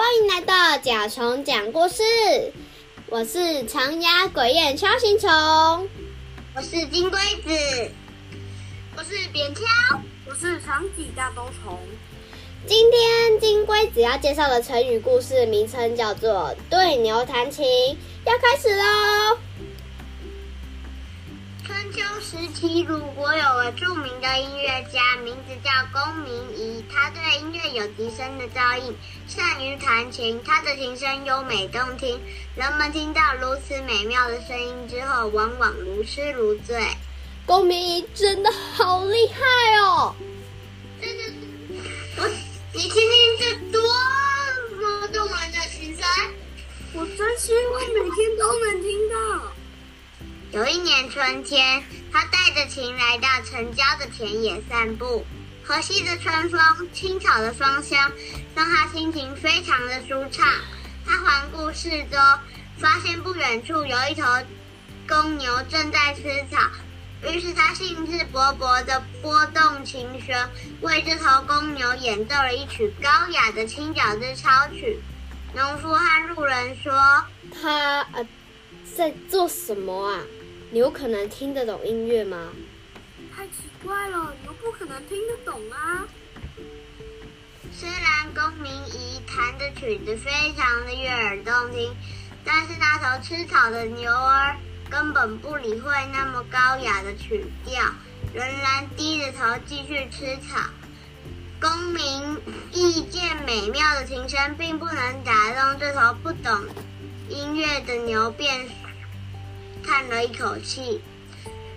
欢迎来到甲虫讲故事，我是长牙鬼燕锹形虫，我是金龟子，我是扁锹，我是长脊大兜虫。今天金龟子要介绍的成语故事名称叫做“对牛弹琴”，要开始喽。春秋时期，鲁国有个著名的音乐家，名字叫公明仪。他对音乐有极深的造诣，善于弹琴。他的琴声优美动听，人们听到如此美妙的声音之后，往往如痴如醉。公明仪真的好厉害哦！真的，我你听听这多么动人的琴声，我真希望每天都能听到。有一年春天，他带着琴来到城郊的田野散步。和煦的春风、青草的芳香，让他心情非常的舒畅。他环顾四周，发现不远处有一头公牛正在吃草。于是他兴致勃勃地拨动琴弦，为这头公牛演奏了一曲高雅的青角之超曲。农夫和路人说：“他呃，在做什么啊？”牛可能听得懂音乐吗？太奇怪了，牛不可能听得懂啊！虽然公明仪弹的曲子非常的悦耳动听，但是那头吃草的牛儿根本不理会那么高雅的曲调，仍然低着头继续吃草。公明意见美妙的琴声并不能打动这头不懂音乐的牛，便。叹了一口气，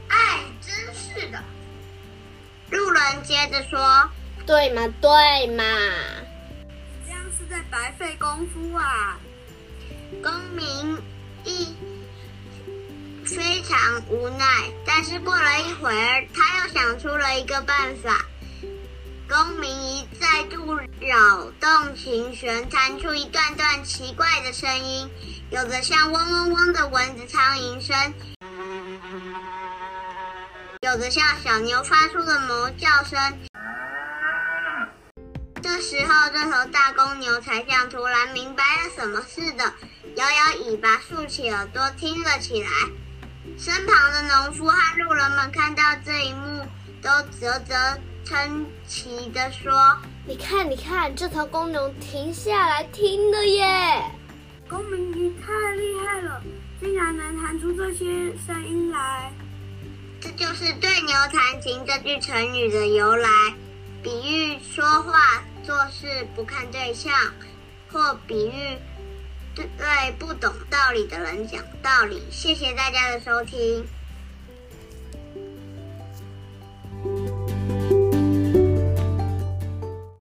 哎，真是的。路人接着说：“对嘛，对嘛，这样是在白费功夫啊。”公明一非常无奈，但是过了一会儿，他又想出了一个办法。公明扰动琴弦，弹出一段段奇怪的声音，有的像嗡嗡嗡的蚊子、苍蝇声，有的像小牛发出的哞叫声。这时候，这头大公牛才像突然明白了什么似的，摇摇尾巴，竖起耳朵听了起来。身旁的农夫和路人们看到这一幕，都啧啧。称奇的说：“你看，你看，这头公牛停下来听了耶！公明鱼太厉害了，竟然能弹出这些声音来。这就是‘对牛弹琴’这句成语的由来，比喻说话做事不看对象，或比喻对不懂道理的人讲道理。谢谢大家的收听。”